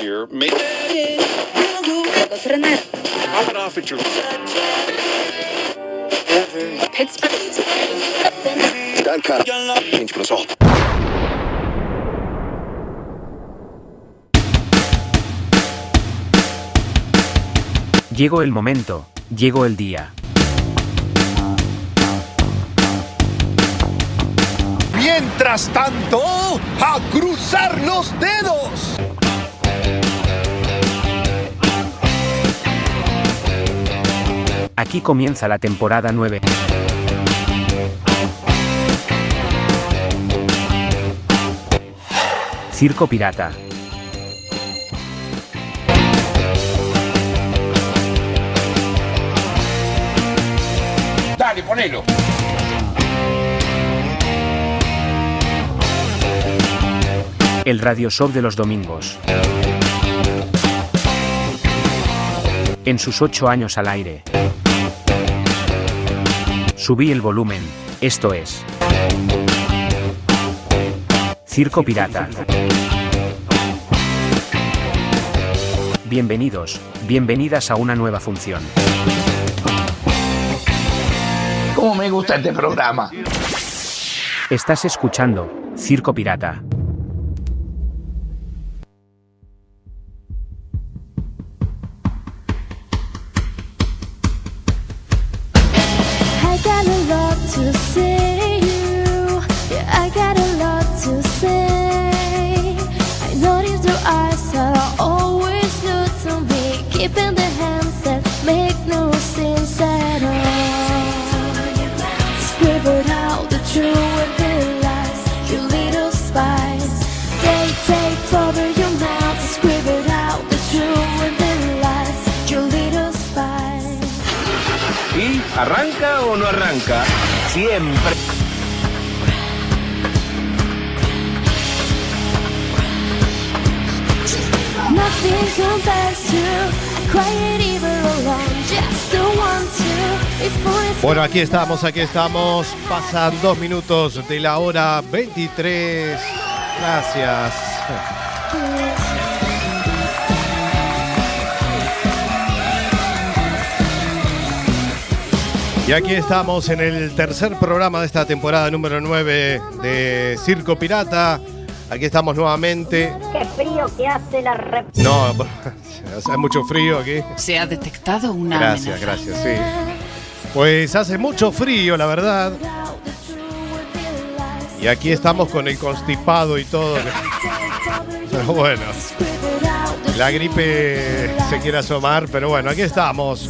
Here, make Pop it off at your Gun cut. Change for assault. Llegó el momento, llegó el día. Mientras tanto, a cruzar los dedos. Aquí comienza la temporada 9. Circo Pirata. Dale, ponelo. El radio show de los domingos. En sus ocho años al aire. Subí el volumen, esto es. Circo Pirata. Bienvenidos, bienvenidas a una nueva función. ¿Cómo me gusta este programa? Estás escuchando Circo Pirata. Eyes are always good to me. Keeping the hands that make no sense at all. Scribbled out the truth and the lies, you little spies. They take over your mouth. Scribbled out the truth and the lies, you little spies. ¿Y arranca o no arranca? Siempre. Bueno, aquí estamos, aquí estamos. Pasan dos minutos de la hora 23. Gracias. Y aquí estamos en el tercer programa de esta temporada número 9 de Circo Pirata. Aquí estamos nuevamente. Qué frío que hace la rep... No, hace mucho frío aquí. Se ha detectado una Gracias, amenaza. gracias, sí. Pues hace mucho frío, la verdad. Y aquí estamos con el constipado y todo. Pero bueno, la gripe se quiere asomar, pero bueno, aquí estamos.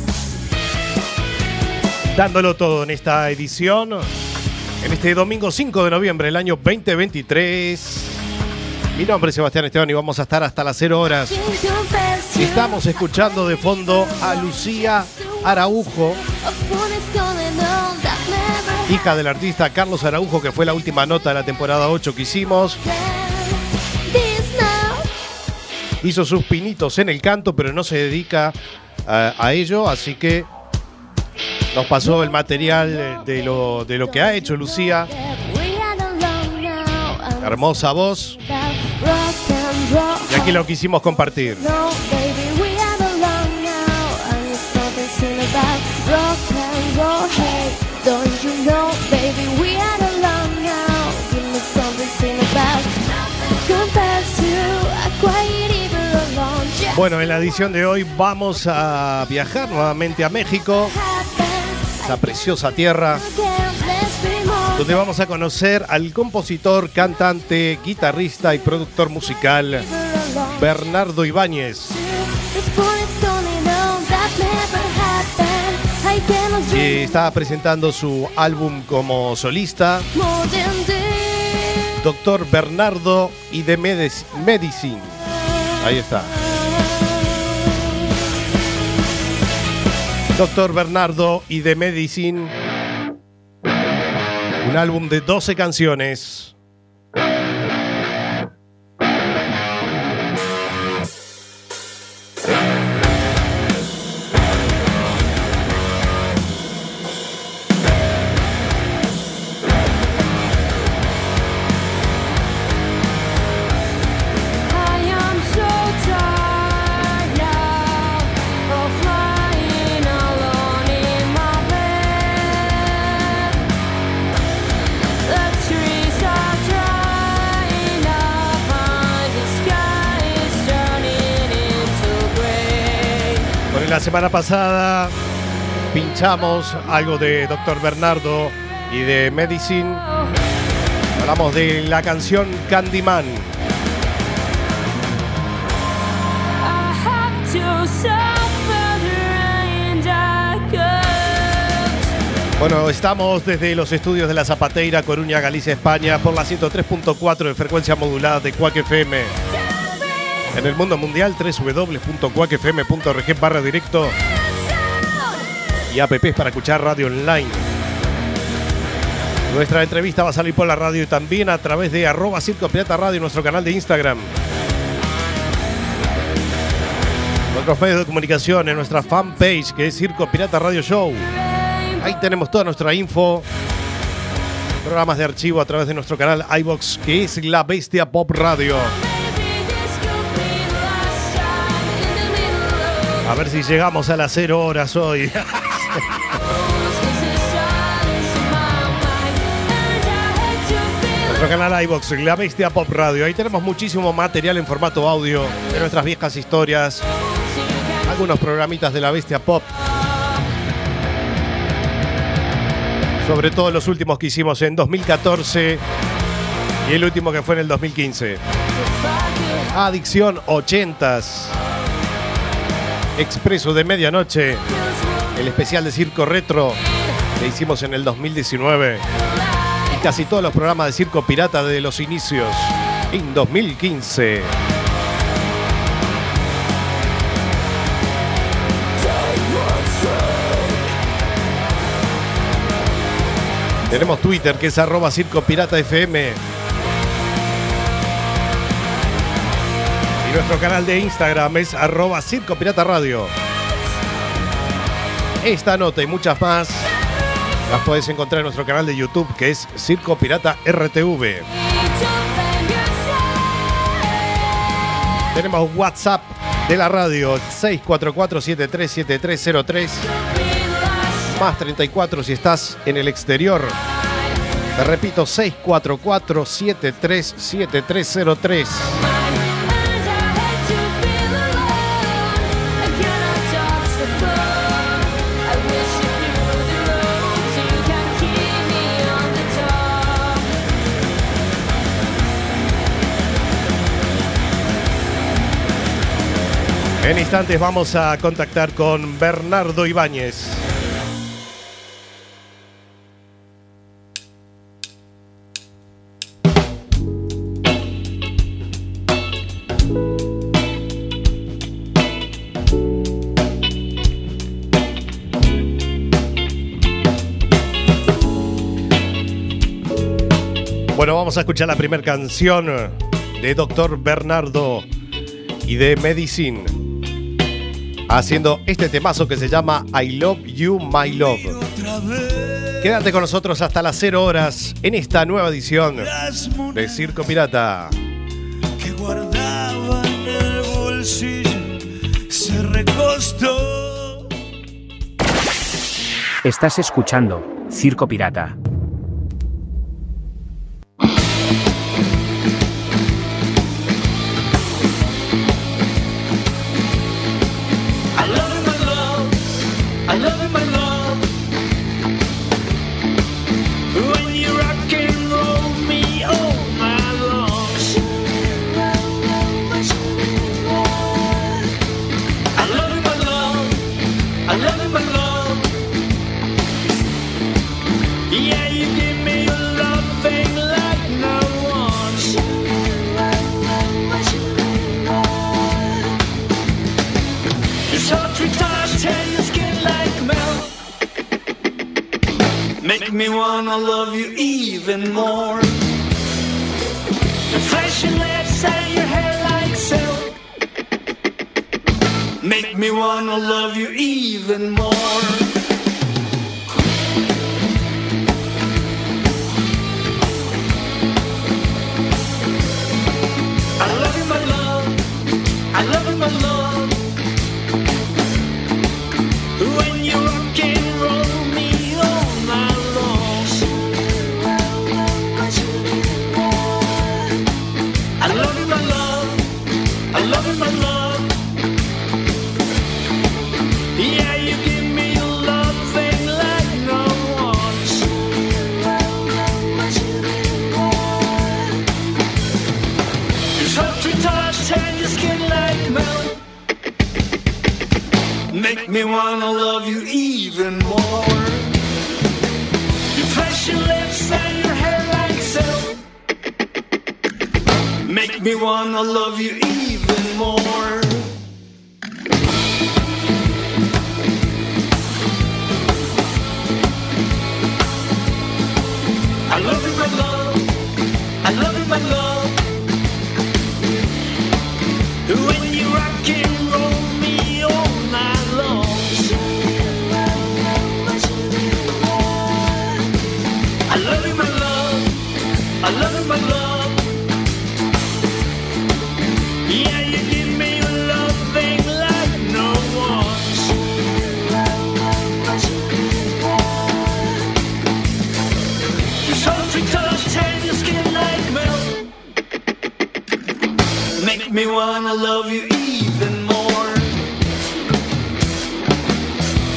Dándolo todo en esta edición. En este domingo 5 de noviembre del año 2023. Mi nombre es Sebastián Esteban y vamos a estar hasta las 0 horas. Estamos escuchando de fondo a Lucía Araujo, hija del artista Carlos Araujo, que fue la última nota de la temporada 8 que hicimos. Hizo sus pinitos en el canto, pero no se dedica a, a ello, así que nos pasó el material de lo, de lo que ha hecho Lucía. Hermosa voz. Y aquí lo quisimos compartir. No, baby, we are alone now. And it's something seen about rock and roll. Hey, don't you know, baby, we are alone now. Give me something seen about. Compares to a quiet evil alone. Just Bueno, en la edición de hoy vamos a viajar nuevamente a México, esa preciosa tierra, donde vamos a conocer al compositor, cantante, guitarrista y productor musical. Bernardo Ibáñez, que está presentando su álbum como solista. Doctor Bernardo y de Medic- Medicine. Ahí está. Doctor Bernardo y de Medicine. Un álbum de 12 canciones. Semana pasada pinchamos algo de Dr. Bernardo y de Medicine. Hablamos de la canción Candyman. Bueno, estamos desde los estudios de la Zapateira, Coruña, Galicia, España, por la 103.4 de frecuencia modulada de Quack FM. En el mundo mundial, www.quackfm.org barra directo y apps para escuchar radio online. Nuestra entrevista va a salir por la radio y también a través de arroba Circo Pirata Radio, nuestro canal de Instagram. Nuestros medios de comunicación en nuestra fanpage que es Circo Pirata Radio Show. Ahí tenemos toda nuestra info. Programas de archivo a través de nuestro canal iBox que es La Bestia Pop Radio. A ver si llegamos a las 0 horas hoy. Nuestro canal iBox, La Bestia Pop Radio. Ahí tenemos muchísimo material en formato audio de nuestras viejas historias. Algunos programitas de La Bestia Pop. Sobre todo los últimos que hicimos en 2014 y el último que fue en el 2015. Adicción 80s. Expreso de Medianoche. El especial de Circo Retro que hicimos en el 2019 y casi todos los programas de Circo Pirata de los inicios en 2015. Tenemos Twitter que es arroba. Y nuestro canal de Instagram es arroba Circo Pirata Radio. Esta nota y muchas más las puedes encontrar en nuestro canal de YouTube que es Circo Pirata RTV. Tenemos WhatsApp de la radio 644-737303 más 34 si estás en el exterior. Te repito 644-737303. En instantes vamos a contactar con Bernardo Ibáñez. Bueno, vamos a escuchar la primera canción de Dr. Bernardo y de Medicine haciendo este temazo que se llama I Love You, My Love. Quédate con nosotros hasta las 0 horas en esta nueva edición de Circo Pirata. que guardaba en el bolsillo se recostó. Estás escuchando Circo Pirata. make me wanna love you even more. wanna love you even more.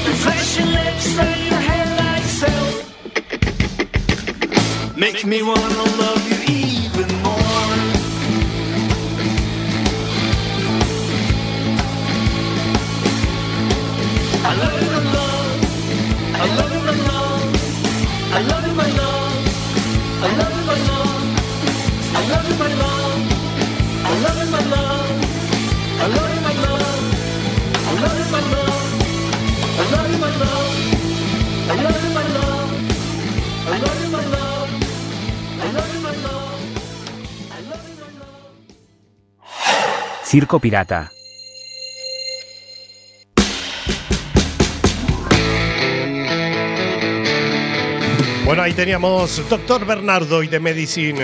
Your flashing lips and your headlights like make me wanna love. Circo Pirata. Bueno, ahí teníamos Doctor Bernardo y de Medicine.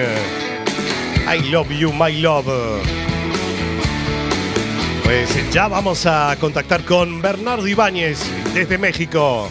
I love you, my love. Pues ya vamos a contactar con Bernardo Ibáñez desde México.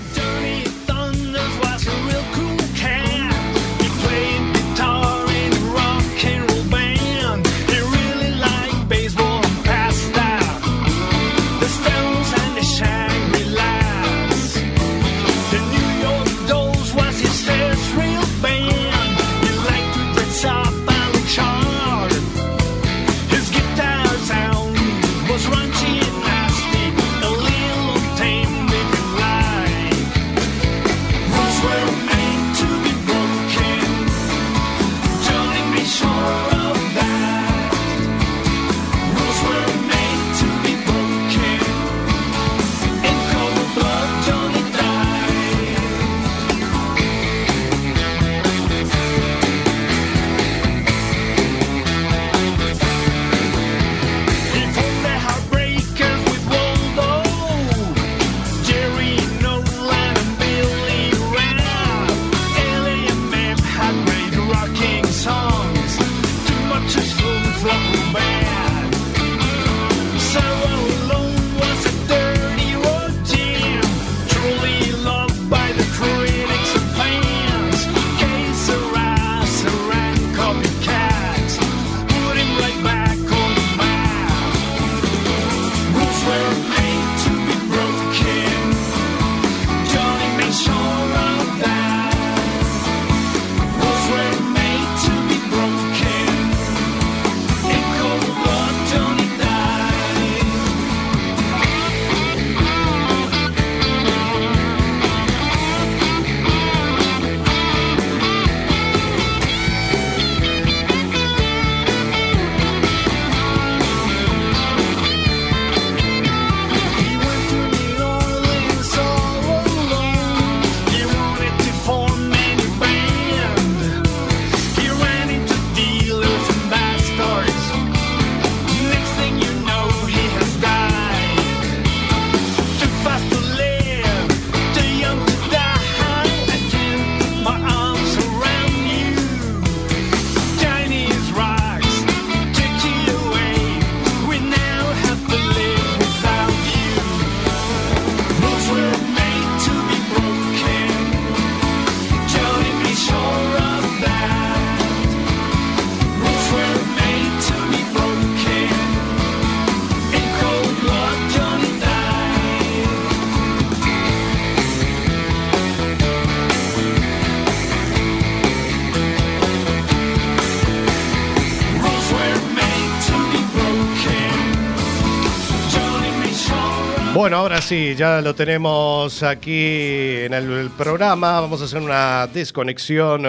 Bueno, ahora sí, ya lo tenemos aquí en el, el programa. Vamos a hacer una desconexión.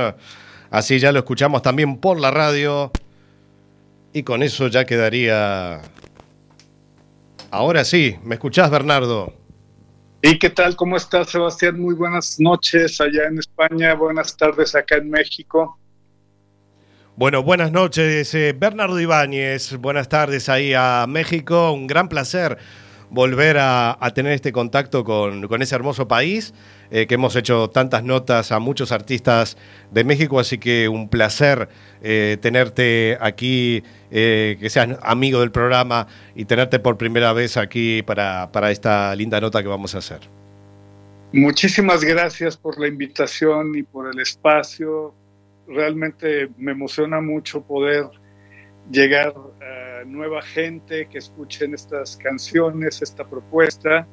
Así ya lo escuchamos también por la radio. Y con eso ya quedaría. Ahora sí, ¿me escuchás, Bernardo? ¿Y qué tal? ¿Cómo estás, Sebastián? Muy buenas noches allá en España, buenas tardes acá en México. Bueno, buenas noches, eh, Bernardo Ibáñez. Buenas tardes ahí a México. Un gran placer volver a, tener este contacto con, ese hermoso país, eh, que hemos hecho tantas notas a muchos artistas de México, así que un placer eh, tenerte aquí, eh, que seas amigo del programa y tenerte por primera vez aquí para esta linda nota que vamos a hacer. Muchísimas gracias por la invitación y por el espacio. Realmente me emociona mucho poder llegar a nueva gente que escuchen estas canciones, esta propuesta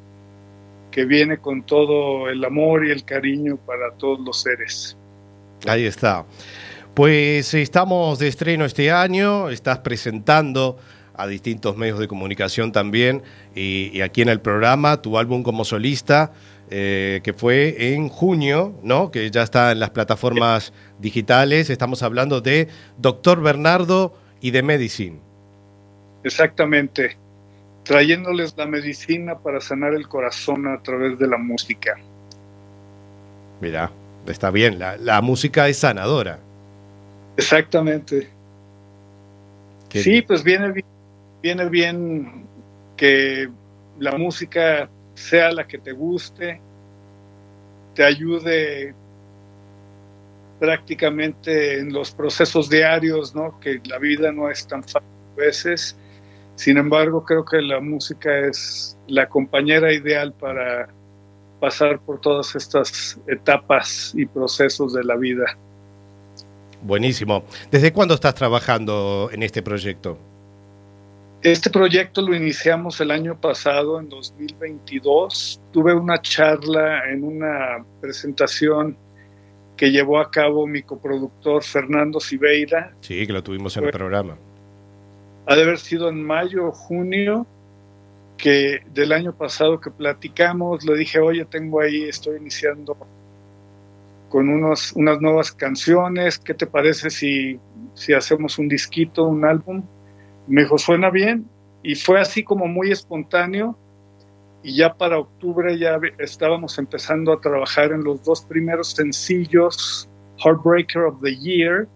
que viene con todo el amor y el cariño para todos los seres. Ahí está. Pues estamos de estreno este año, estás presentando a distintos medios de comunicación también y, aquí en el programa tu álbum como solista eh, que fue en junio, ¿no? Que ya está en las plataformas digitales. Estamos hablando de Doctor Bernardo y de Medicine. Exactamente, trayéndoles la medicina para sanar el corazón a través de la música. Mira, está bien, la, la música es sanadora. Exactamente. Qué sí, pues viene bien, viene bien que la música sea la que te guste, te ayude prácticamente en los procesos diarios, ¿no? Que la vida no es tan fácil a veces. Sin embargo, creo que la música es la compañera ideal para pasar por todas estas etapas y procesos de la vida. Buenísimo. ¿Desde cuándo estás trabajando en este proyecto? Este proyecto lo iniciamos el año pasado, en 2022. Tuve una charla en una presentación que llevó a cabo mi coproductor Fernando Siveira. Sí, que lo tuvimos en el programa. Ha de haber sido en mayo o junio que del año pasado que platicamos. Le dije, oye, tengo ahí, estoy iniciando con unos, unas nuevas canciones. ¿Qué te parece si, si hacemos un disquito, un álbum? Me dijo, suena bien. Y fue así como muy espontáneo. Y ya para octubre ya estábamos empezando a trabajar en los dos primeros sencillos, Heartbreaker of the Year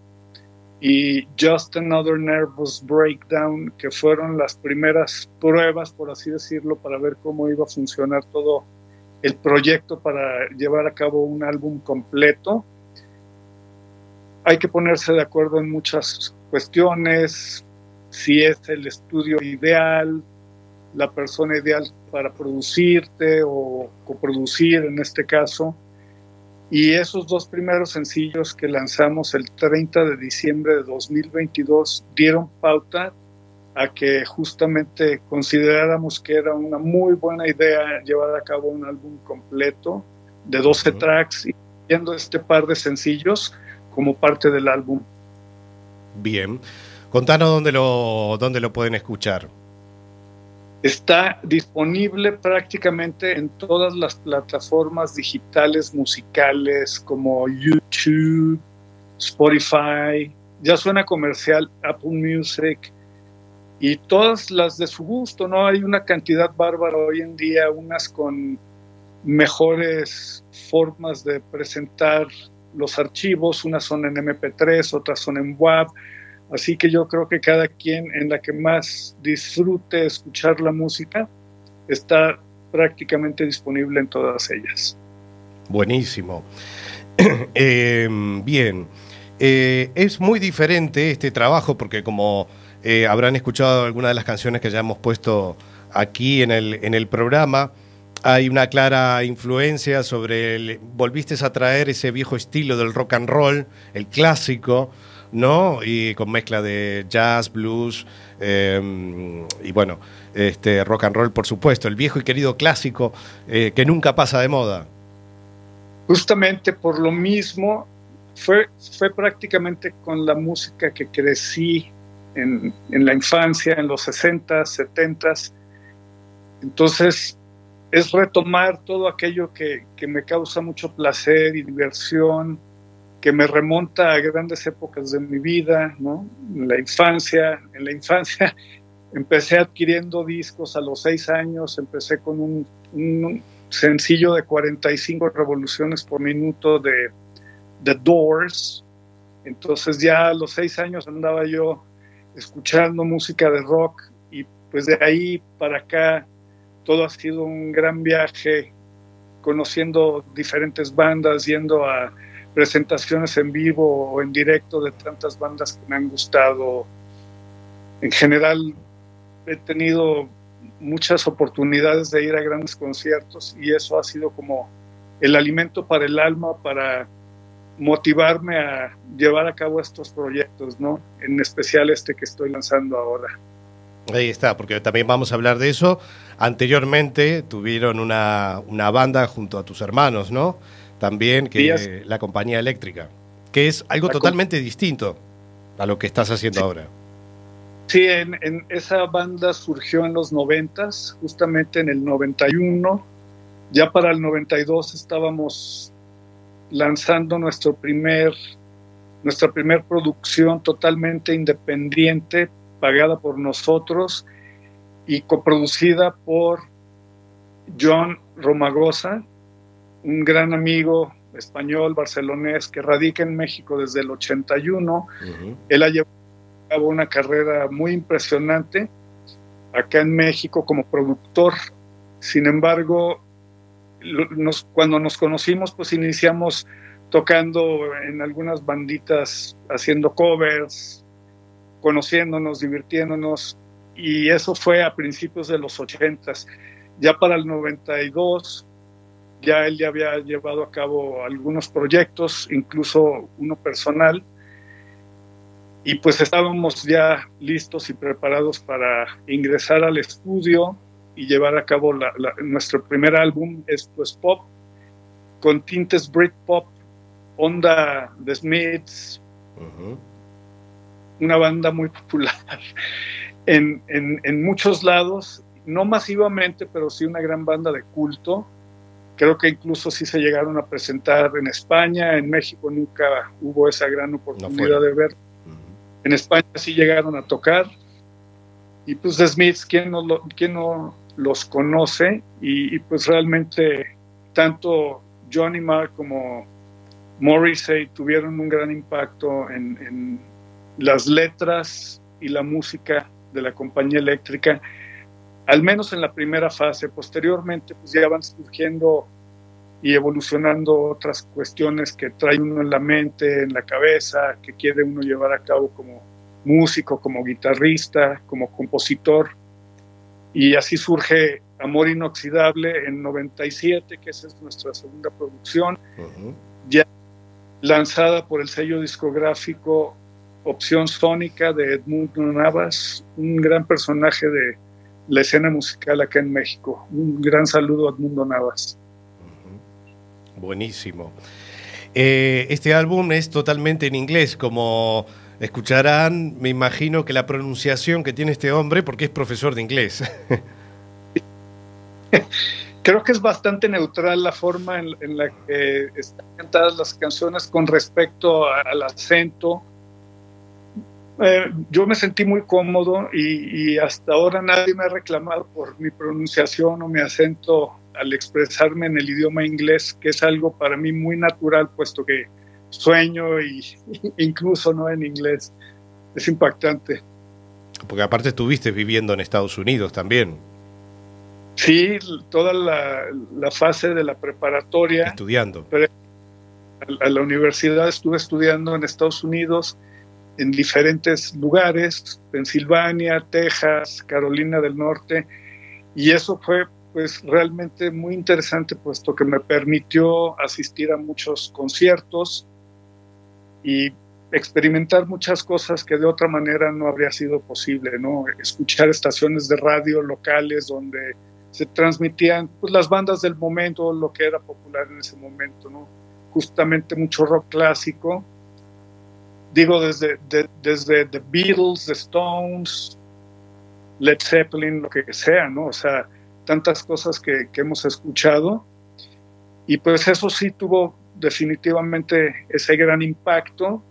y Just Another Nervous Breakdown, que fueron las primeras pruebas, por así decirlo, para ver cómo iba a funcionar todo el proyecto para llevar a cabo un álbum completo. Hay que ponerse de acuerdo en muchas cuestiones, si es el estudio ideal, la persona ideal para producirte o coproducir en este caso. Y esos dos primeros sencillos que lanzamos el 30 de diciembre de 2022 dieron pauta a que justamente consideráramos que era una muy buena idea llevar a cabo un álbum completo de 12 Ujú. tracks y viendo este par de sencillos como parte del álbum. Bien. Contanos dónde lo, dónde lo pueden escuchar. Está disponible prácticamente en todas las plataformas digitales musicales como YouTube, Spotify, ya suena comercial, Apple Music y todas las de su gusto, ¿no? Hay una cantidad bárbara hoy en día, unas con mejores formas de presentar los archivos, unas son en MP3, otras son en WAV, Así que yo creo que cada quien en la que más disfrute escuchar la música está prácticamente disponible en todas ellas. Buenísimo. Eh, bien. Eh, es muy diferente este trabajo porque como eh, habrán escuchado algunas de las canciones que ya hemos puesto aquí en el, en el programa, hay una clara influencia sobre el... Volviste a traer ese viejo estilo del rock and roll, el clásico, ¿no? Y con mezcla de jazz, blues eh, y bueno, este rock and roll, por supuesto, el viejo y querido clásico eh, que nunca pasa de moda. Justamente por lo mismo, fue, fue prácticamente con la música que crecí en, en la infancia, en los 60s, 70s. Entonces, es retomar todo aquello que, que me causa mucho placer y diversión, que me remonta a grandes épocas de mi vida, ¿no? La infancia, en la infancia empecé adquiriendo discos a los seis años, empecé con un, un sencillo de 45 revoluciones por minuto de The Doors, entonces ya a los seis años andaba yo escuchando música de rock y pues de ahí para acá todo ha sido un gran viaje, conociendo diferentes bandas, yendo a presentaciones en vivo o en directo de tantas bandas que me han gustado. En general he tenido muchas oportunidades de ir a grandes conciertos y eso ha sido como el alimento para el alma, para motivarme a llevar a cabo estos proyectos, ¿no? En especial este que estoy lanzando ahora. Ahí está, porque también vamos a hablar de eso. Anteriormente tuvieron una, una banda junto a tus hermanos, ¿no? También que Sí, la compañía eléctrica, que es algo La totalmente distinto a lo que estás haciendo ahora. Sí, en, en esa banda surgió en los noventas, justamente en el 91. Ya para el 92 estábamos lanzando nuestro primer, nuestra primer producción totalmente independiente, pagada por nosotros y coproducida por John Romagosa, un gran amigo español barcelonés que radica en México desde el 81. Él ha llevado a cabo una carrera muy impresionante acá en México como productor. Sin embargo, nos- cuando nos conocimos, pues iniciamos tocando en algunas banditas, haciendo covers, conociéndonos, divirtiéndonos, y eso fue a principios de los ochentas. Ya para el 92, ya él ya había llevado a cabo algunos proyectos, incluso uno personal, y pues estábamos ya listos y preparados para ingresar al estudio y llevar a cabo la- la- nuestro primer álbum, Esto es Pop, con tintes Britpop, onda The Smiths, una banda muy popular en, en, en muchos lados, no masivamente, pero sí una gran banda de culto. Creo que incluso sí se llegaron a presentar en España, en México nunca hubo esa gran oportunidad de ver. En España sí llegaron a tocar. Y pues The Smiths, ¿quién no, lo- quién no los conoce? Y, y pues realmente tanto Johnny Marr como Morrissey tuvieron un gran impacto en, en las letras y la música de la compañía eléctrica, al menos en la primera fase. Posteriormente, pues ya van surgiendo y evolucionando otras cuestiones que trae uno en la mente, en la cabeza, que quiere uno llevar a cabo como músico, como guitarrista, como compositor. Y así surge Amor Inoxidable en 97, que esa es nuestra segunda producción, ya lanzada por el sello discográfico Opción Sónica de Edmundo Navas, un gran personaje de la escena musical acá en México. Un gran saludo a Edmundo Navas. Buenísimo. Eh, este álbum es totalmente en inglés, como escucharán, me imagino que la pronunciación que tiene este hombre, porque es profesor de inglés. Creo que es bastante neutral la forma en, en la que están cantadas las canciones con respecto a- al acento. Eh, yo me sentí muy cómodo y, y hasta ahora nadie me ha reclamado por mi pronunciación o mi acento al expresarme en el idioma inglés, que es algo para mí muy natural, puesto que sueño y incluso no en inglés. Es impactante. Porque aparte estuviste viviendo en Estados Unidos también, Sí, toda la, la fase de la preparatoria. estudiando. a- a la universidad estuve estudiando en Estados Unidos, en diferentes lugares, Pensilvania, Texas, Carolina del Norte, y eso fue pues realmente muy interesante puesto que me permitió asistir a muchos conciertos y experimentar muchas cosas que de otra manera no habría sido posible, ¿no? Escuchar estaciones de radio locales donde se transmitían pues, las bandas del momento, lo que era popular en ese momento, ¿no? Justamente mucho rock clásico. Digo, desde, de- desde The Beatles, The Stones, Led Zeppelin, lo que sea, ¿no? O sea, tantas cosas que, que hemos escuchado. Y pues eso sí tuvo definitivamente ese gran impacto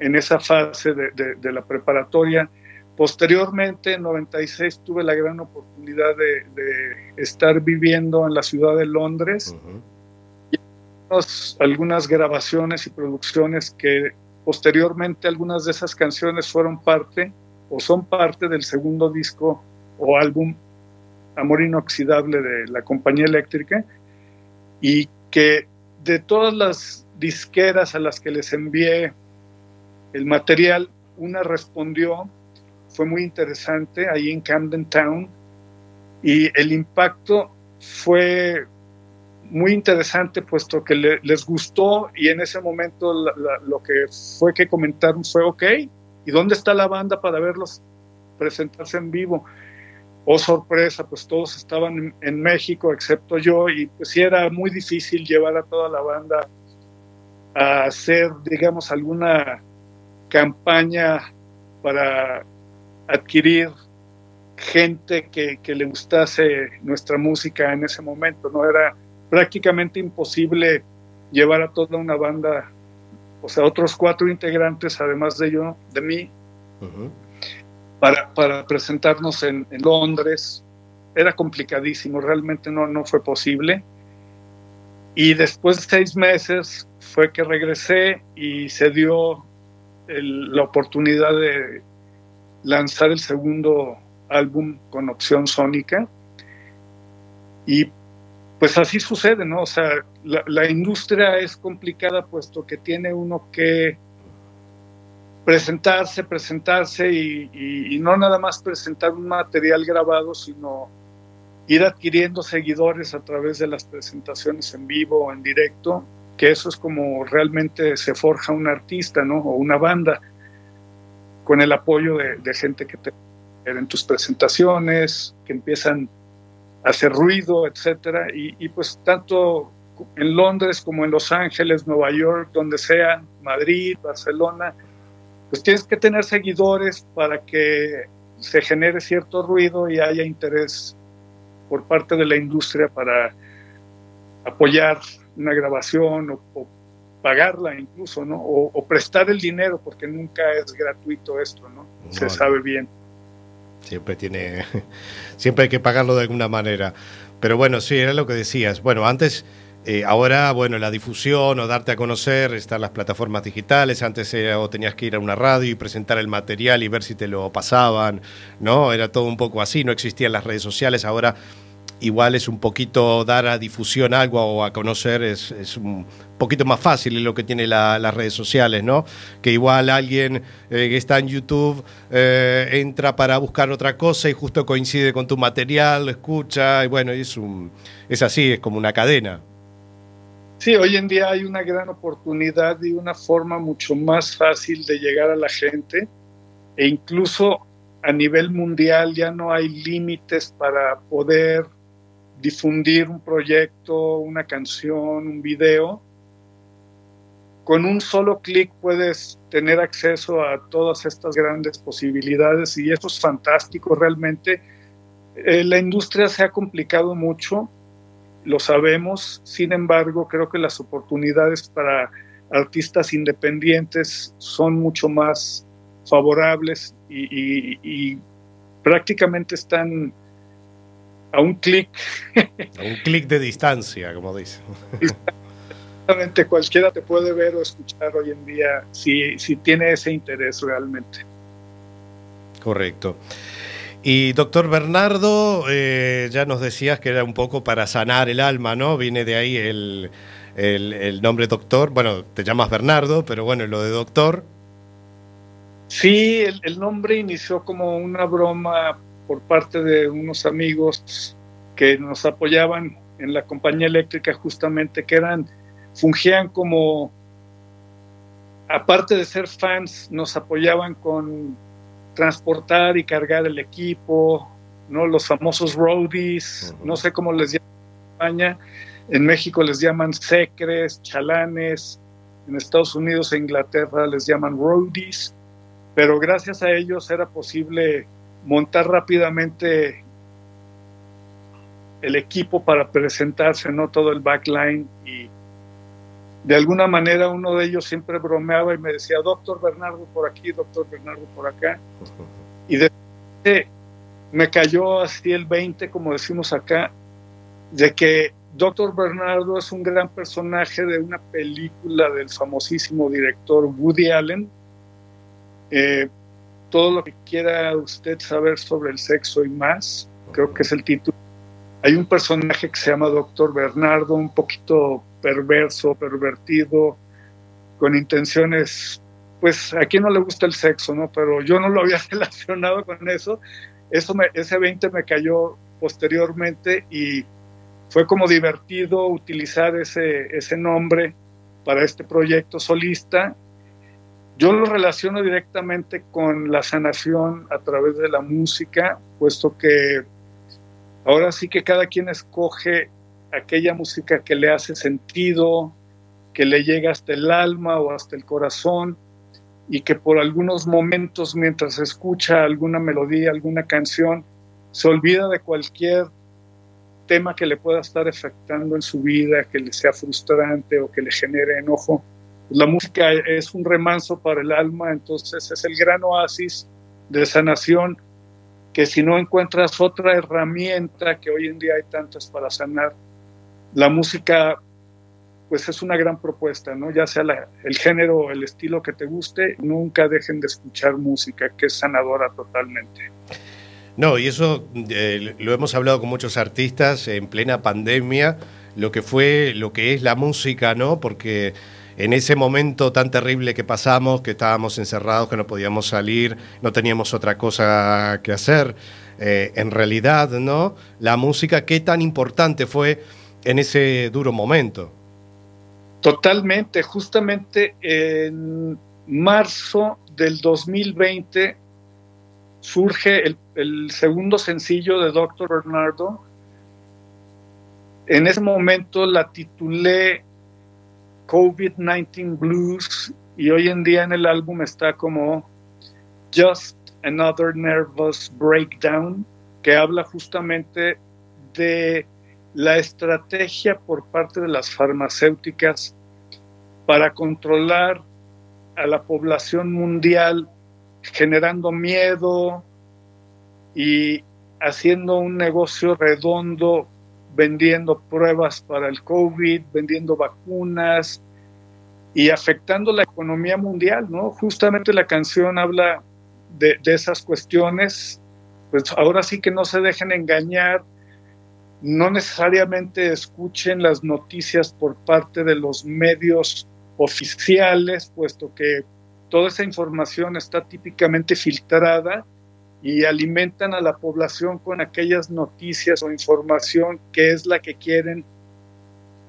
en esa fase de, de, de la preparatoria. Posteriormente, en 96, tuve la gran oportunidad de, de estar viviendo en la ciudad de Londres. y algunos- algunas grabaciones y producciones que posteriormente algunas de esas canciones fueron parte o son parte del segundo disco o álbum Amor Inoxidable de la compañía eléctrica y que de todas las disqueras a las que les envié el material, una respondió, fue muy interesante ahí en Camden Town y el impacto fue muy interesante puesto que le- les gustó y en ese momento lo que fue que comentaron fue ok, ¿y dónde está la banda para verlos presentarse en vivo? Oh sorpresa, pues todos estaban en, en México excepto yo y pues sí era muy difícil llevar a toda la banda a hacer, digamos, alguna campaña para adquirir gente que, que le gustase nuestra música en ese momento, ¿no? Era prácticamente imposible llevar a toda una banda, o sea, otros cuatro integrantes, además de yo, de mí, para, para presentarnos en, en Londres. Era complicadísimo, realmente no, no fue posible. Y después de seis meses fue que regresé y se dio el- la oportunidad de lanzar el segundo álbum con opción sónica. Y pues así sucede, ¿no? O sea, la, industria es complicada puesto que tiene uno que presentarse, presentarse y, no nada más presentar un material grabado, sino ir adquiriendo seguidores a través de las presentaciones en vivo o en directo, que eso es como realmente se forja un artista, ¿no? O una banda, con el apoyo de, gente que te en tus presentaciones, que empiezan hacer ruido, etcétera, y, y pues tanto en Londres como en Los Ángeles, Nueva York, donde sea, Madrid, Barcelona, pues tienes que tener seguidores para que se genere cierto ruido y haya interés por parte de la industria para apoyar una grabación o, o pagarla incluso, ¿no? O, o prestar el dinero, porque nunca es gratuito esto, ¿no? Se sabe bien. Siempre tiene. Siempre hay que pagarlo de alguna manera. Pero bueno, sí, era lo que decías. Bueno, antes. eh, ahora, bueno, la difusión o darte a conocer están las plataformas digitales. Antes era, o tenías que ir a una radio y presentar el material y ver si te lo pasaban, ¿no? Era todo un poco así, no existían las redes sociales. Ahora, igual es un poquito dar a difusión algo o a conocer, es, es un poquito más fácil lo que tiene la- las redes sociales, ¿no? Que igual alguien eh, que está en YouTube eh, entra para buscar otra cosa y justo coincide con tu material, lo escucha, y bueno, es, un, es así, es como una cadena. Sí, hoy en día hay una gran oportunidad y una forma mucho más fácil de llegar a la gente e incluso a nivel mundial ya no hay límites para poder difundir un proyecto, una canción, un video. Con un solo clic puedes tener acceso a todas estas grandes posibilidades y eso es fantástico realmente. Eh, la industria se ha complicado mucho, lo sabemos, sin embargo, creo que las oportunidades para artistas independientes son mucho más favorables y, prácticamente están a un clic. A un clic de distancia, como dice. Realmente cualquiera te puede ver o escuchar hoy en día si, si tiene ese interés realmente. Correcto. Y doctor Bernardo, eh, ya nos decías que era un poco para sanar el alma, ¿no? Viene de ahí el, el- el nombre doctor. Bueno, te llamas Bernardo, pero bueno, lo de doctor. Sí, el, el nombre inició como una broma por parte de unos amigos que nos apoyaban en la compañía eléctrica justamente, que eran, fungían como, aparte de ser fans, nos apoyaban con transportar y cargar el equipo, ¿no? Los famosos roadies, no sé cómo les llaman en España, en México les llaman secres, chalanes, en Estados Unidos e Inglaterra les llaman roadies, pero gracias a ellos era posible montar rápidamente el equipo para presentarse, no todo el backline y de alguna manera uno de ellos siempre bromeaba y me decía, doctor Bernardo por aquí, doctor Bernardo por acá. Y de me cayó así el 20, como decimos acá, de que doctor Bernardo es un gran personaje de una película del famosísimo director Woody Allen. Eh, todo lo que quiera usted saber sobre el sexo y más, creo que es el título. Hay un personaje que se llama Doctor Bernardo, un poquito perverso, pervertido, con intenciones, pues a quien no le gusta el sexo, ¿no? Pero yo no lo había relacionado con eso. eso me, ese 20 me cayó posteriormente y fue como divertido utilizar ese, ese nombre para este proyecto solista. Yo lo relaciono directamente con la sanación a través de la música, puesto que ahora sí que cada quien escoge aquella música que le hace sentido, que le llega hasta el alma o hasta el corazón y que por algunos momentos mientras escucha alguna melodía, alguna canción, se olvida de cualquier tema que le pueda estar afectando en su vida, que le sea frustrante o que le genere enojo. La música es un remanso para el alma, entonces es el gran oasis de sanación que si no encuentras otra herramienta, que hoy en día hay tantas para sanar, la música pues es una gran propuesta, ¿no? Ya sea el género o el estilo que te guste, nunca dejen de escuchar música, que es sanadora totalmente. No, y eso eh, lo hemos hablado con muchos artistas en plena pandemia, lo que fue, lo que es la música, ¿no? Porque en ese momento tan terrible que pasamos, que estábamos encerrados, que no podíamos salir, no teníamos otra cosa que hacer, eh, en realidad, ¿no? La música, qué tan importante fue en ese duro momento. Totalmente, justamente en marzo del 2020 surge el, segundo sencillo de Doctor Bernardo. En ese momento la titulé COVID-19 Blues y hoy en día en el álbum está como Just Another Nervous Breakdown, que habla justamente de la estrategia por parte de las farmacéuticas para controlar a la población mundial generando miedo y haciendo un negocio redondo vendiendo pruebas para el COVID, vendiendo vacunas y afectando la economía mundial, ¿no? Justamente la canción habla de, esas cuestiones, pues ahora sí que no se dejen engañar, no necesariamente escuchen las noticias por parte de los medios oficiales, puesto que toda esa información está típicamente filtrada y alimentan a la población con aquellas noticias o información que es la que quieren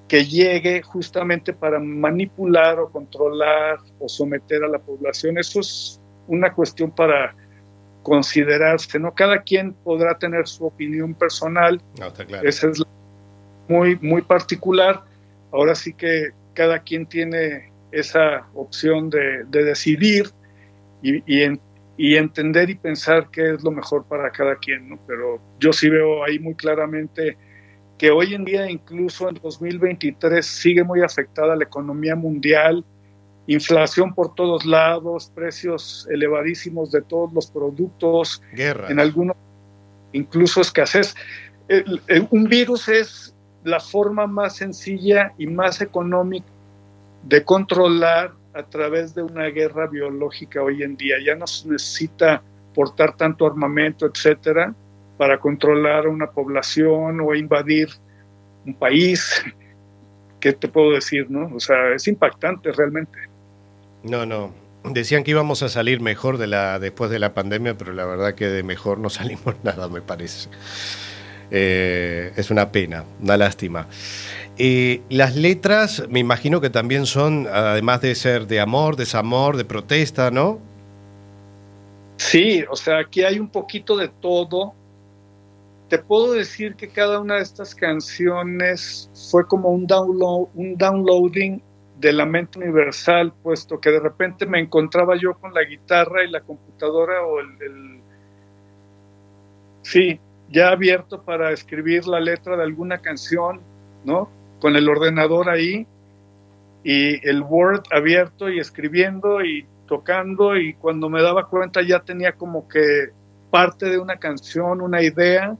que llegue justamente para manipular o controlar o someter a la población. Eso es una cuestión para considerarse, ¿no? Cada quien podrá tener su opinión personal, no, está claro. esa es muy, muy particular. Ahora sí que cada quien tiene esa opción de, de decidir y, y, en, y entender y pensar qué es lo mejor para cada quien, ¿no? Pero yo sí veo ahí muy claramente que hoy en día, incluso en 2023, sigue muy afectada la economía mundial, inflación por todos lados, precios elevadísimos de todos los productos, Guerra. en algunos incluso escasez. El, el, un virus es la forma más sencilla y más económica de controlar a través de una guerra biológica hoy en día. Ya no se necesita portar tanto armamento, etcétera, para controlar una población o invadir un país. ¿Qué te puedo decir, no? O sea, es impactante realmente. No, no. Decían que íbamos a salir mejor de la, después de la pandemia, pero la verdad que de mejor no salimos nada, me parece. Eh, es una pena, una lástima. Eh, las letras, me imagino que también son, además de ser de amor, desamor, de protesta, ¿no? Sí, o sea, aquí hay un poquito de todo. Te puedo decir que cada una de estas canciones fue como un, download, un downloading de la mente universal, puesto que de repente me encontraba yo con la guitarra y la computadora o el, el sí, ya abierto para escribir la letra de alguna canción, ¿no? Con el ordenador ahí y el Word abierto y escribiendo y tocando y cuando me daba cuenta ya tenía como que parte de una canción, una idea,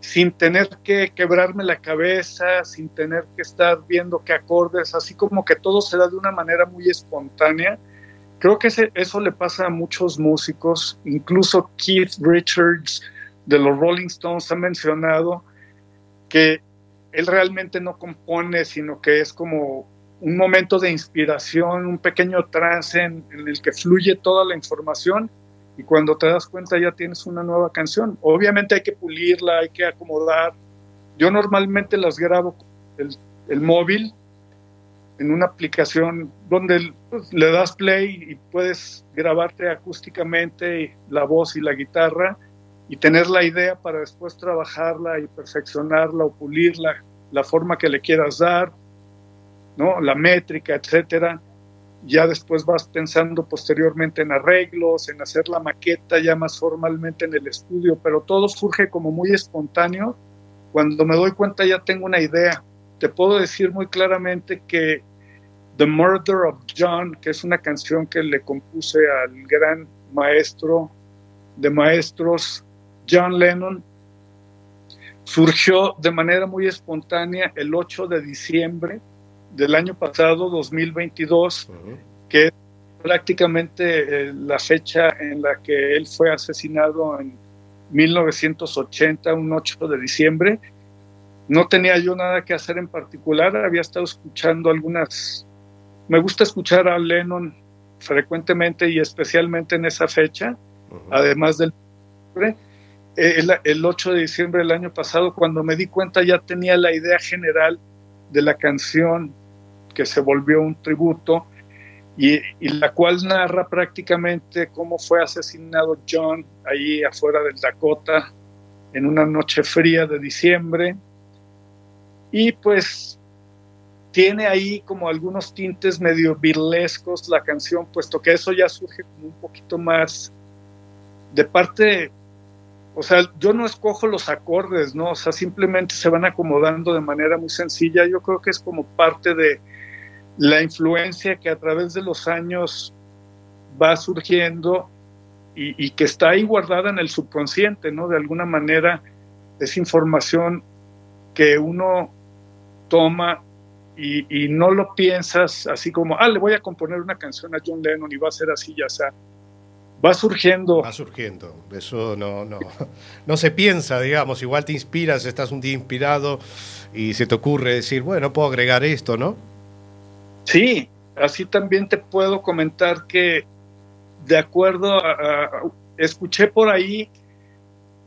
sin tener que quebrarme la cabeza, sin tener que estar viendo qué acordes, así como que todo se da de una manera muy espontánea. Creo que eso le pasa a muchos músicos, incluso Keith Richards de los Rolling Stones ha mencionado que él realmente no compone, sino que es como un momento de inspiración, un pequeño trance en, el que fluye toda la información y cuando te das cuenta ya tienes una nueva canción. Obviamente hay que pulirla, hay que acomodar. Yo normalmente las grabo el móvil en una aplicación donde pues, le das play y puedes grabarte acústicamente la voz y la guitarra y tener la idea para después trabajarla y perfeccionarla o pulirla, la forma que le quieras dar, ¿no? la métrica, etcétera. Ya después vas pensando posteriormente en arreglos, en hacer la maqueta ya más formalmente en el estudio, pero todo surge como muy espontáneo. Cuando me doy cuenta ya tengo una idea. Te puedo decir muy claramente que The Murder of John, que es una canción que le compuse al gran maestro de maestros John Lennon, surgió de manera muy espontánea el 8 de diciembre del año pasado, 2022, que es prácticamente eh, la fecha en la que él fue asesinado en 1980, un 8 de diciembre. No tenía yo nada que hacer en particular, había estado escuchando algunas... Me gusta escuchar a Lennon frecuentemente y especialmente en esa fecha, además del... El, el 8 de diciembre del año pasado, cuando me di cuenta ya tenía la idea general de la canción que se volvió un tributo y, y, la cual narra prácticamente cómo fue asesinado John ahí afuera del Dakota en una noche fría de diciembre. Y pues tiene ahí como algunos tintes medio burlescos la canción puesto que eso ya surge como un poquito más de parte o sea, yo no escojo los acordes, ¿no? O sea, simplemente se van acomodando de manera muy sencilla. Yo creo que es como parte de la influencia que a través de los años va surgiendo y, que está ahí guardada en el subconsciente, ¿no? De alguna manera es información que uno toma y, y, no lo piensas así como, ah, le voy a componer una canción a John Lennon y va a ser así, ya sea va surgiendo. Va surgiendo. Eso no, no, no se piensa, digamos. Igual te inspiras, estás un día inspirado y se te ocurre decir, bueno, puedo agregar esto, ¿no? Sí, así también te puedo comentar que de acuerdo a, a escuché por ahí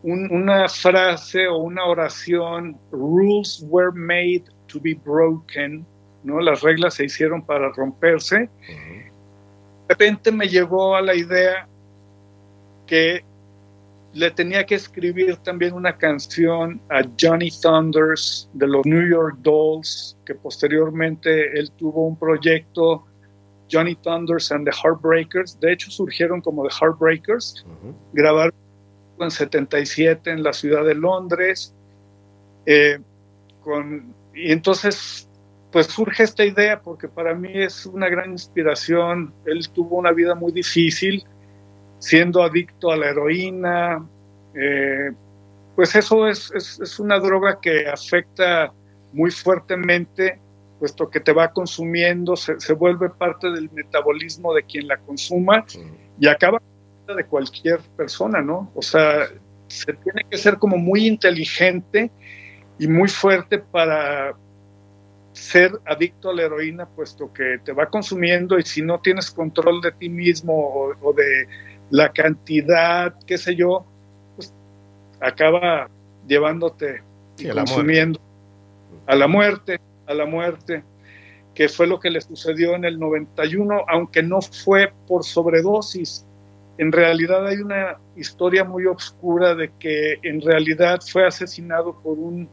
un, una frase o una oración, rules were made to be broken, ¿no? Las reglas se hicieron para romperse. Uh -huh. De repente me llegó a la idea que le tenía que escribir también una canción a Johnny Thunders de los New York Dolls, que posteriormente él tuvo un proyecto, Johnny Thunders and the Heartbreakers, de hecho surgieron como The Heartbreakers, uh -huh. grabaron en 77 en la ciudad de Londres, eh, con, y entonces pues surge esta idea porque para mí es una gran inspiración, él tuvo una vida muy difícil, siendo adicto a la heroína, eh, pues eso es, es, es, una droga que afecta muy fuertemente, puesto que te va consumiendo, se, se vuelve parte del metabolismo de quien la consuma y acaba de cualquier persona, ¿no? O sea, se tiene que ser como muy inteligente y muy fuerte para ser adicto a la heroína, puesto que te va consumiendo y si no tienes control de ti mismo o, o de la cantidad, qué sé yo, pues acaba llevándote sí, y a consumiendo la a la muerte, a la muerte, que fue lo que le sucedió en el 91, aunque no fue por sobredosis. En realidad hay una historia muy oscura de que en realidad fue asesinado por un,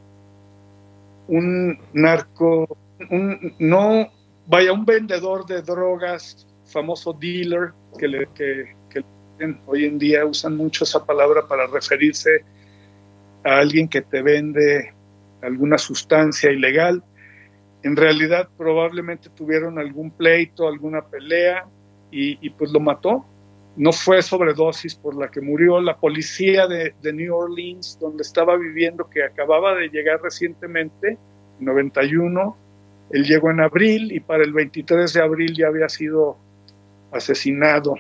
un narco, un, no, vaya, un vendedor de drogas, famoso dealer, que, le, que, hoy en día usan mucho esa palabra para referirse a alguien que te vende alguna sustancia ilegal. En realidad probablemente tuvieron algún pleito, alguna pelea y, pues lo mató. No fue sobredosis por la que murió. La policía de, de New Orleans, donde estaba viviendo, que acababa de llegar recientemente, 91, él llegó en abril y para el 23 de abril ya había sido asesinado.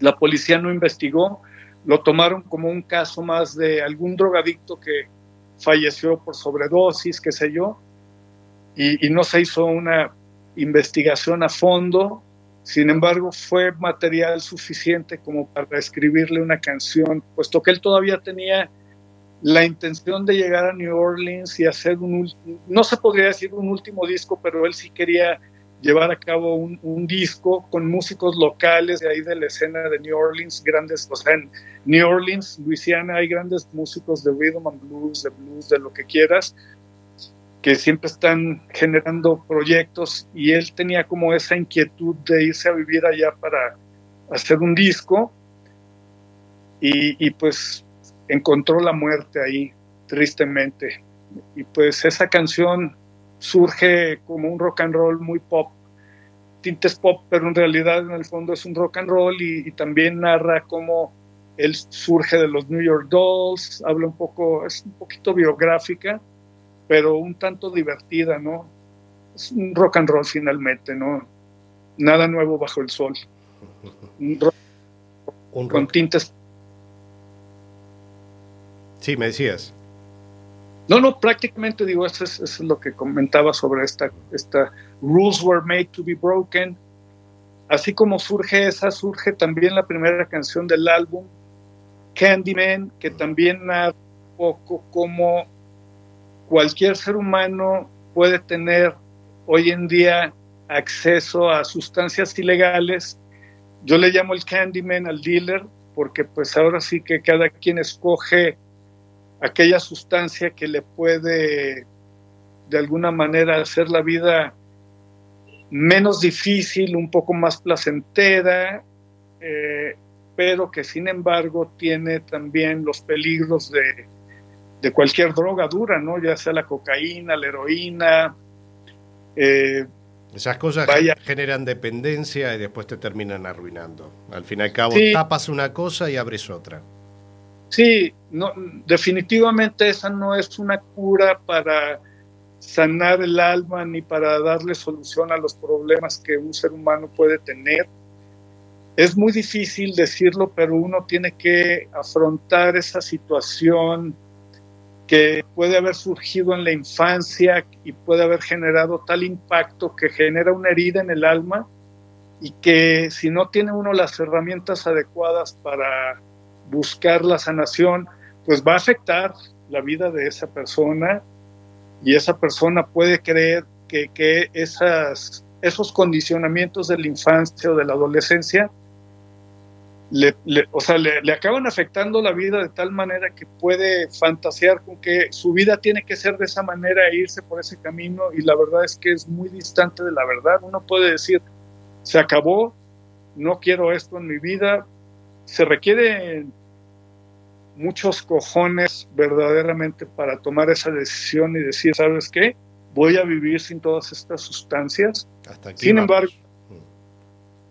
La policía no investigó, lo tomaron como un caso más de algún drogadicto que falleció por sobredosis, qué sé yo, y, no se hizo una investigación a fondo. Sin embargo, fue material suficiente como para escribirle una canción, puesto que él todavía tenía la intención de llegar a New Orleans y hacer un, no se podría decir un último disco, pero él sí quería llevar a cabo un, disco con músicos locales de ahí de la escena de New Orleans, grandes, o sea, en New Orleans, Louisiana, hay grandes músicos de rhythm and blues, de blues, de lo que quieras, que siempre están generando proyectos y él tenía como esa inquietud de irse a vivir allá para hacer un disco y pues encontró la muerte ahí, tristemente. Y pues esa canción surge como un rock and roll muy pop, tintes pop, pero en realidad en el fondo es un rock and roll y, y también narra cómo él surge de los New York Dolls, habla un poco, es un poquito biográfica, pero un tanto divertida, ¿no? Es un rock and roll finalmente, ¿no? Nada nuevo bajo el sol. Un rock Un con tintes Sí, me decías. No, no, prácticamente digo, eso es, lo que comentaba sobre esta, esta Rules Were Made to Be Broken. Así como surge esa, surge también la primera canción del álbum, Candyman, que también narra un poco cómo cualquier ser humano puede tener hoy en día acceso a sustancias ilegales. Yo le llamo el Candyman al dealer, porque pues ahora sí que cada quien escoge aquella sustancia que le puede de alguna manera hacer la vida menos difícil, un poco más placentera, eh, pero que sin embargo tiene también los peligros de, de cualquier droga dura, ¿no? Ya sea la cocaína, la heroína. eh, Esas cosas Vaya. generan dependencia y después te terminan arruinando. Al fin y al cabo, Sí. tapas una cosa y abres otra. Sí, no, definitivamente esa no es una cura para sanar el alma ni para darle solución a los problemas que un ser humano puede tener. Es muy difícil decirlo, pero uno tiene que afrontar esa situación que puede haber surgido en la infancia y puede haber generado tal impacto que genera una herida en el alma y que si no tiene uno las herramientas adecuadas para buscar la sanación, pues va a afectar la vida de esa persona y esa persona puede creer que, que esas, esos condicionamientos de la infancia o de la adolescencia le, o sea, le, le acaban afectando la vida de tal manera que puede fantasear con que su vida tiene que ser de esa manera e irse por ese camino y la verdad es que es muy distante de la verdad. Uno puede decir, se acabó, no quiero esto en mi vida, se requiere muchos cojones verdaderamente para tomar esa decisión y decir, ¿sabes qué? Voy a vivir sin todas estas sustancias. Hasta aquí Sin vamos. embargo,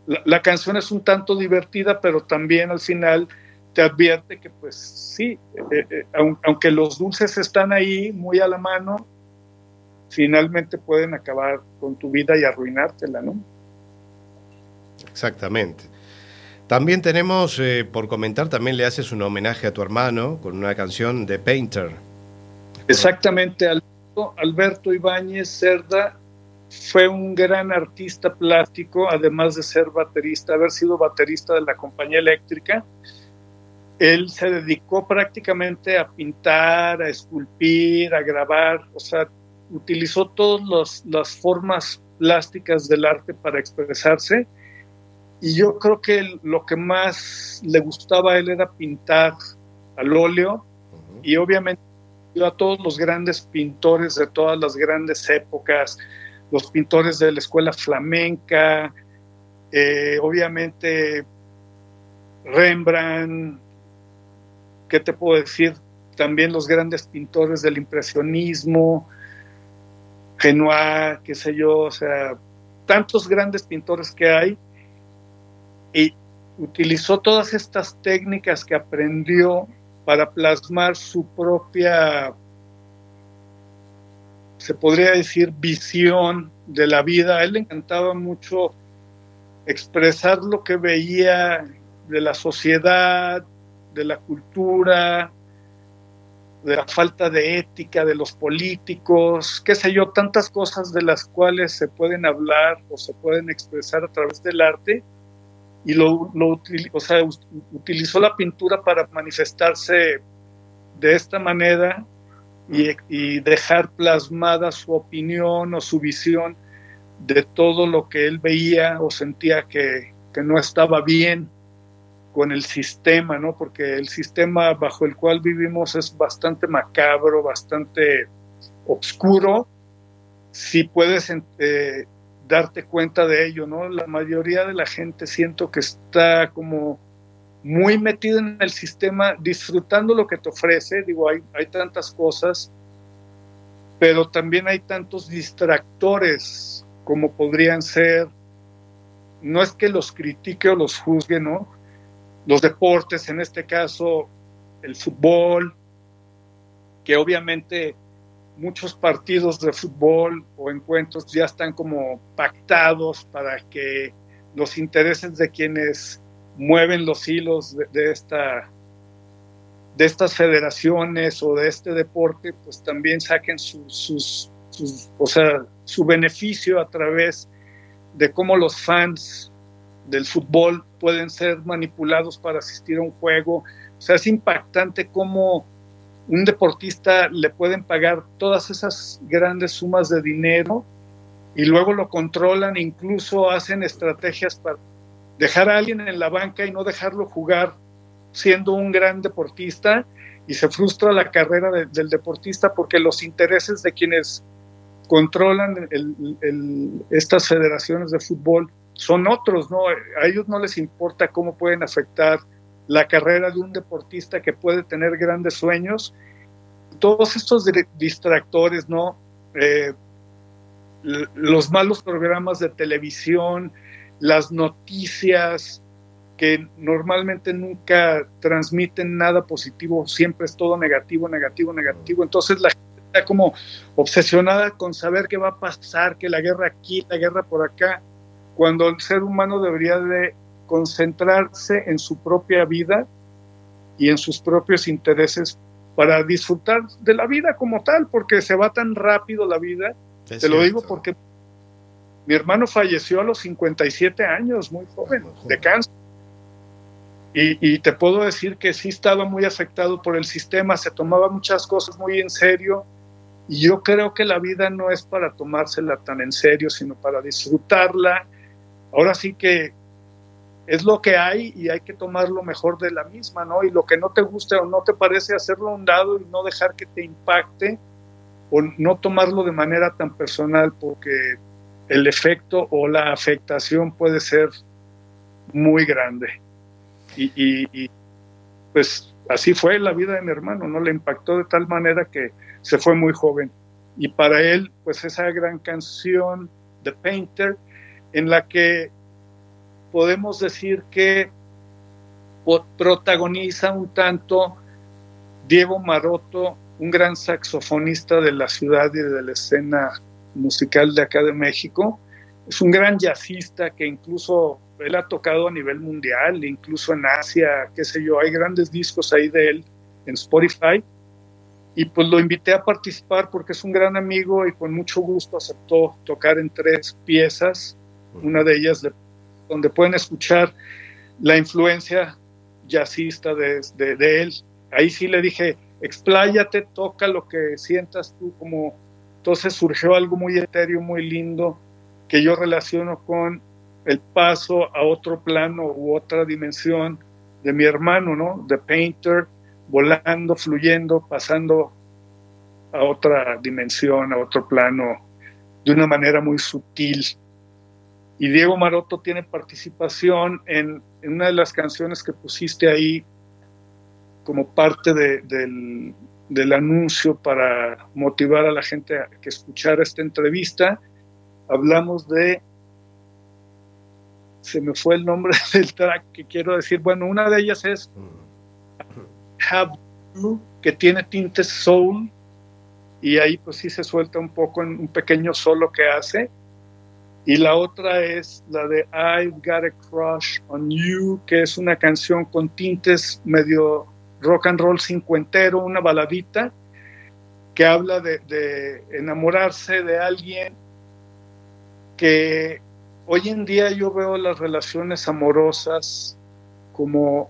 la, la canción es un tanto divertida, pero también al final te advierte que pues sí, eh, eh, aun- aunque los dulces están ahí muy a la mano, finalmente pueden acabar con tu vida y arruinártela, ¿no? Exactamente. También tenemos, eh, por comentar, también le haces un homenaje a tu hermano con una canción de Painter. Exactamente, Alberto, Alberto Ibáñez Cerda fue un gran artista plástico, además de ser baterista, haber sido baterista de la compañía eléctrica. Él se dedicó prácticamente a pintar, a esculpir, a grabar, o sea, utilizó todas las formas plásticas del arte para expresarse. Y yo creo que lo que más le gustaba a él era pintar al óleo y obviamente a todos los grandes pintores de todas las grandes épocas, los pintores de la escuela flamenca, eh, obviamente Rembrandt, ¿qué te puedo decir? también los grandes pintores del impresionismo, Renoir, qué sé yo, o sea, tantos grandes pintores que hay, y utilizó todas estas técnicas que aprendió para plasmar su propia, se podría decir, visión de la vida. A él le encantaba mucho expresar lo que veía de la sociedad, de la cultura, de la falta de ética de los políticos, qué sé yo, tantas cosas de las cuales se pueden hablar o se pueden expresar a través del arte, y lo, lo o sea, utilizó la pintura para manifestarse de esta manera y, y, dejar plasmada su opinión o su visión de todo lo que él veía o sentía que, que no estaba bien con el sistema, ¿no? Porque el sistema bajo el cual vivimos es bastante macabro, bastante oscuro. Si puedes eh, darte cuenta de ello, ¿no? La mayoría de la gente siento que está como muy metida en el sistema, disfrutando lo que te ofrece. Digo, hay, tantas cosas, pero también hay tantos distractores como podrían ser. No es que los critique o los juzgue, ¿no? Los deportes, en este caso el fútbol, que obviamente muchos partidos de fútbol o encuentros ya están como pactados para que los intereses de quienes mueven los hilos de, esta de estas federaciones o de este deporte pues también saquen sus, sus, o sea su beneficio a través de cómo los fans del fútbol pueden ser manipulados para asistir a un juego. O sea es impactante cómo un deportista le pueden pagar todas esas grandes sumas de dinero y luego lo controlan, incluso hacen estrategias para dejar a alguien en la banca y no dejarlo jugar siendo un gran deportista y se frustra la carrera del deportista porque los intereses de quienes controlan estas federaciones de fútbol son otros, ¿no? A ellos no les importa cómo pueden afectar la carrera de un deportista que puede tener grandes sueños. Todos estos distractores, ¿no? Eh, los malos programas de televisión, las noticias que normalmente nunca transmiten nada positivo, siempre es todo negativo, negativo, negativo. Entonces la gente está como obsesionada con saber qué va a pasar, que la guerra aquí, la guerra por acá, cuando el ser humano debería de concentrarse en su propia vida y en sus propios intereses para disfrutar de la vida como tal, porque se va tan rápido la vida. Te lo digo porque mi hermano falleció a los 57 años, muy joven, de cáncer. Y, y, te puedo decir que sí estaba muy afectado por el sistema, se tomaba muchas cosas muy en serio. Y yo creo que la vida no es para tomársela tan en serio, sino para disfrutarla. Ahora sí que es lo que hay y hay que tomar lo mejor de la misma, ¿no? Y lo que no te guste o no te parece hacerlo a un lado y no dejar que te impacte o no tomarlo de manera tan personal porque el efecto o la afectación puede ser muy grande. Y, y, pues así fue la vida de mi hermano, ¿no? Le impactó de tal manera que se fue muy joven. Y para él, pues esa gran canción, The Painter, en la que podemos decir que protagoniza un tanto Diego Maroto, un gran saxofonista de la ciudad y de la escena musical de acá de México. Es un gran jazzista que incluso él ha tocado a nivel mundial, incluso en Asia, qué sé yo, hay grandes discos ahí de él en Spotify. Y pues lo invité a participar porque es un gran amigo y con mucho gusto aceptó tocar en tres piezas. Una de ellas de donde pueden escuchar la influencia jazzista de, él. Ahí sí le dije, expláyate, toca lo que sientas tú, como entonces surgió algo muy etéreo, muy lindo, que yo relaciono con el paso a otro plano u otra dimensión de mi hermano, ¿no? De Painter, volando, fluyendo, pasando a otra dimensión, a otro plano, de una manera muy sutil. Y Diego Maroto tiene participación en, una de las canciones que pusiste ahí como parte de, del, del anuncio para motivar a la gente a que escuchara esta entrevista. Hablamos de, se me fue el nombre del track que quiero decir, bueno, una de ellas es Have You, que tiene tintes soul, y ahí pues sí se suelta un poco en un pequeño solo que hace. Y la otra es la de I've Got a Crush on You, que es una canción con tintes medio rock and roll cincuentero, una baladita, que habla de, enamorarse de alguien que hoy en día yo veo las relaciones amorosas como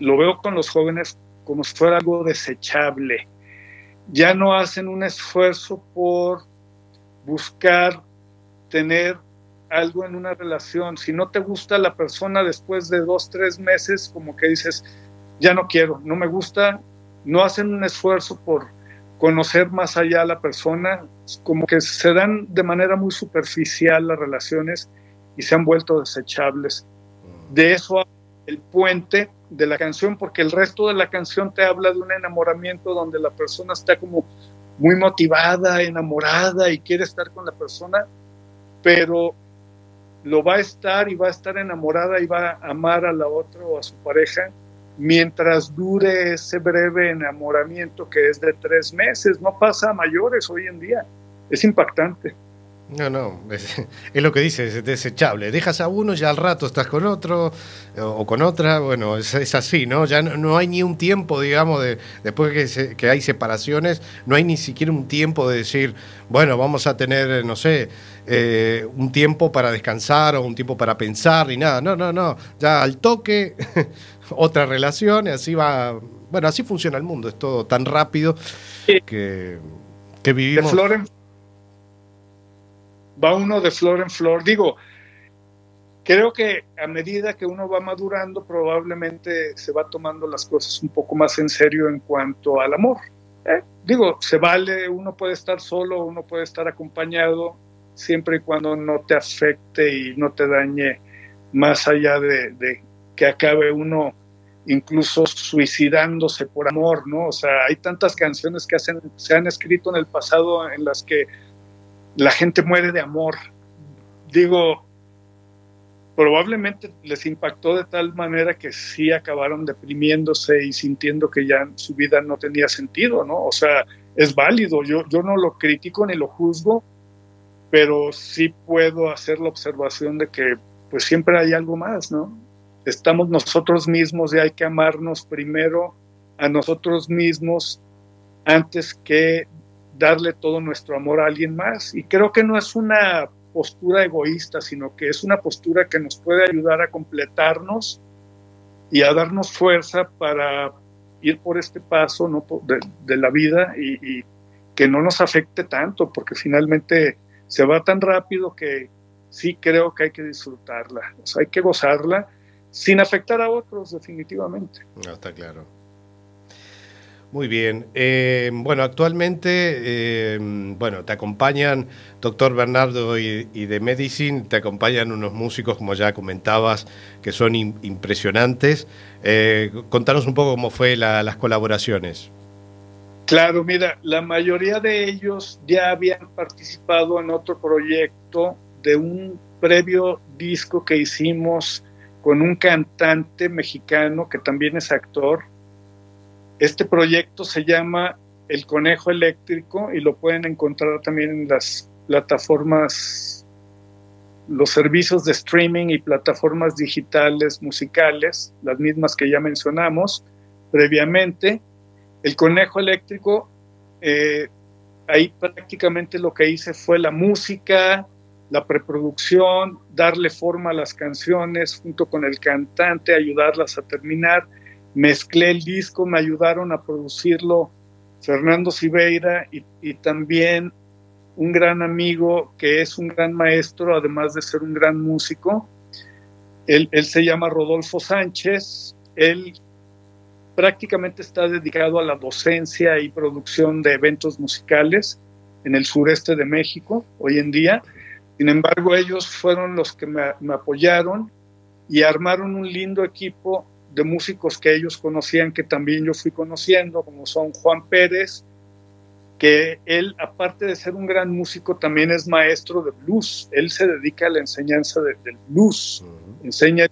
lo veo con los jóvenes como si fuera algo desechable. Ya no hacen un esfuerzo por buscar tener algo en una relación. Si no te gusta la persona después de dos, tres meses, como que dices, ya no quiero, no me gusta, no hacen un esfuerzo por conocer más allá a la persona, como que se dan de manera muy superficial las relaciones y se han vuelto desechables. De eso el puente de la canción, porque el resto de la canción te habla de un enamoramiento donde la persona está como muy motivada, enamorada y quiere estar con la persona, pero lo va a estar y va a estar enamorada y va a amar a la otra o a su pareja mientras dure ese breve enamoramiento que es de tres meses. No pasa a mayores hoy en día. Es impactante. No, no, es, es, lo que dice, es desechable. Dejas a uno, ya al rato estás con otro o, o con otra, bueno, es, es, así, ¿no? Ya no, no, hay ni un tiempo, digamos, de, después que, se, que, hay separaciones, no hay ni siquiera un tiempo de decir, bueno, vamos a tener, no sé, eh, un tiempo para descansar o un tiempo para pensar, ni nada. No, no, no, ya al toque, otra relación, y así va, bueno, así funciona el mundo, es todo tan rápido que, que vivimos... De va uno de flor en flor. Digo, creo que a medida que uno va madurando, probablemente se va tomando las cosas un poco más en serio en cuanto al amor. ¿eh? Digo, se vale, uno puede estar solo, uno puede estar acompañado, siempre y cuando no te afecte y no te dañe más allá de, de que acabe uno incluso suicidándose por amor, ¿no? O sea, hay tantas canciones que hacen, se han escrito en el pasado en las que la gente muere de amor. Digo, probablemente les impactó de tal manera que sí acabaron deprimiéndose y sintiendo que ya su vida no tenía sentido, ¿no? O sea, es válido, yo, yo no lo critico ni lo juzgo, pero sí puedo hacer la observación de que pues siempre hay algo más, ¿no? Estamos nosotros mismos y hay que amarnos primero a nosotros mismos antes que darle todo nuestro amor a alguien más. Y creo que no es una postura egoísta, sino que es una postura que nos puede ayudar a completarnos y a darnos fuerza para ir por este paso ¿no? de, de la vida y, y, que no nos afecte tanto, porque finalmente se va tan rápido que sí creo que hay que disfrutarla, o sea, hay que gozarla sin afectar a otros definitivamente. No, está claro. Muy bien. Eh, bueno, actualmente, eh, bueno, te acompañan doctor Bernardo y, y, de Medicine, te acompañan unos músicos, como ya comentabas, que son impresionantes. Eh, contanos un poco cómo fue la, las colaboraciones. Claro, mira, la mayoría de ellos ya habían participado en otro proyecto de un previo disco que hicimos con un cantante mexicano que también es actor, este proyecto se llama El Conejo Eléctrico y lo pueden encontrar también en las plataformas, los servicios de streaming y plataformas digitales musicales, las mismas que ya mencionamos previamente. El Conejo Eléctrico, eh, ahí prácticamente lo que hice fue la música, la preproducción, darle forma a las canciones junto con el cantante, ayudarlas a terminar mezclé el disco, me ayudaron a producirlo Fernando Siveira y, también un gran amigo que es un gran maestro, además de ser un gran músico. Él, él se llama Rodolfo Sánchez. Él prácticamente está dedicado a la docencia y producción de eventos musicales en el sureste de México hoy en día. Sin embargo, ellos fueron los que me apoyaron y armaron un lindo equipo de músicos que ellos conocían, que también yo fui conociendo, como son Juan Pérez, que él, aparte de ser un gran músico, también es maestro de blues. Él se dedica a la enseñanza de- del blues. Enseña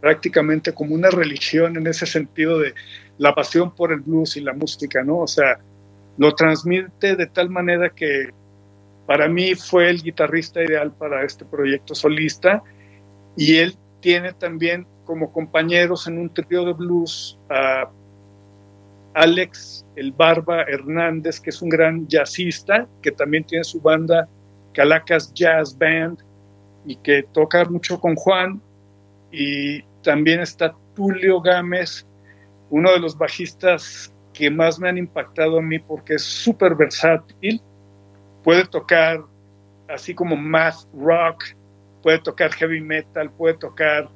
prácticamente como una religión en ese sentido de la pasión por el blues y la música, ¿no? O sea, lo transmite de tal manera que para mí fue el guitarrista ideal para este proyecto solista y él tiene también como compañeros en un trío de blues a Alex el Barba Hernández, que es un gran jazzista, que también tiene su banda Calacas Jazz Band y que toca mucho con Juan. Y también está Tulio Gámez, uno de los bajistas que más me han impactado a mí porque es súper versátil. Puede tocar así como math rock, puede tocar heavy metal, puede tocar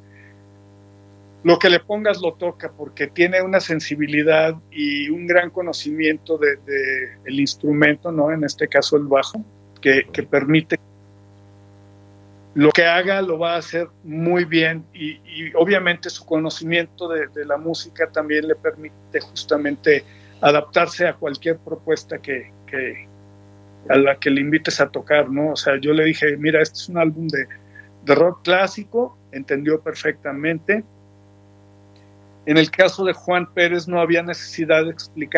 lo que le pongas lo toca porque tiene una sensibilidad y un gran conocimiento de, de el instrumento, ¿no? En este caso el bajo, que, permite lo que haga lo va a hacer muy bien y, obviamente su conocimiento de, la música también le permite justamente adaptarse a cualquier propuesta que, a la que le invites a tocar, ¿no? O sea, yo le dije, mira, este es un álbum de rock clásico, entendió perfectamente. En el caso de Juan Pérez no había necesidad de explicar